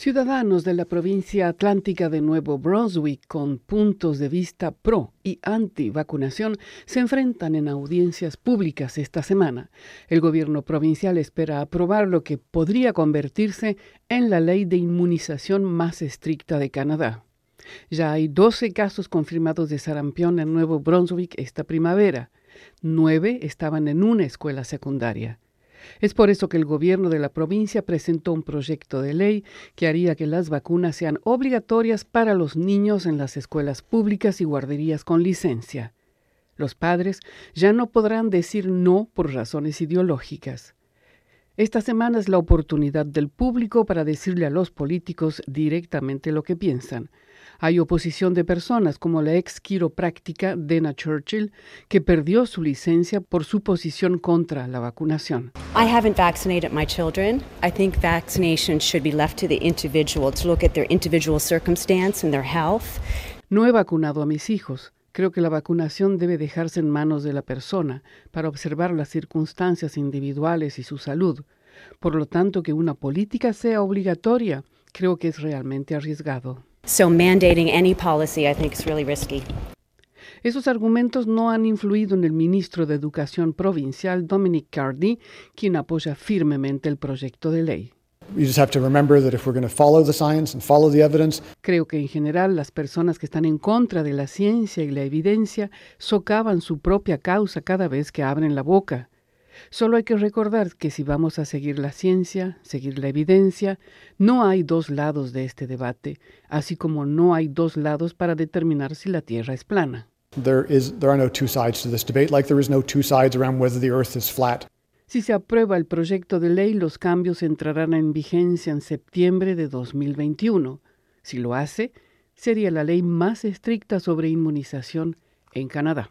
Ciudadanos de la provincia atlántica de Nuevo Brunswick con puntos de vista pro y anti vacunación se enfrentan en audiencias públicas esta semana. El gobierno provincial espera aprobar lo que podría convertirse en la ley de inmunización más estricta de Canadá. Ya hay 12 casos confirmados de sarampión en Nuevo Brunswick esta primavera. Nueve estaban en una escuela secundaria. Es por eso que el gobierno de la provincia presentó un proyecto de ley que haría que las vacunas sean obligatorias para los niños en las escuelas públicas y guarderías con licencia. Los padres ya no podrán decir no por razones ideológicas. Esta semana es la oportunidad del público para decirle a los políticos directamente lo que piensan. Hay oposición de personas como la ex quiropráctica Dana Churchill, que perdió su licencia por su posición contra la vacunación. I haven't vaccinated my children. I think vaccination should be left to the individual to look at their individual circumstance and their health. No he vacunado a mis hijos. Creo que la vacunación debe dejarse en manos de la persona para observar las circunstancias individuales y su salud. Por lo tanto, que una política sea obligatoria, creo que es realmente arriesgado. So mandating any policy I think is really risky. Esos argumentos no han influido en el ministro de Educación provincial, Dominic Cardi, quien apoya firmemente el proyecto de ley. Creo que en general las personas que están en contra de la ciencia y la evidencia socavan su propia causa cada vez que abren la boca. Solo hay que recordar que si vamos a seguir la ciencia, seguir la evidencia, no hay dos lados de este debate, así como no hay dos lados para determinar si la Tierra es plana. Si se aprueba el proyecto de ley, los cambios entrarán en vigencia en septiembre de 2021. Si lo hace, sería la ley más estricta sobre inmunización en Canadá.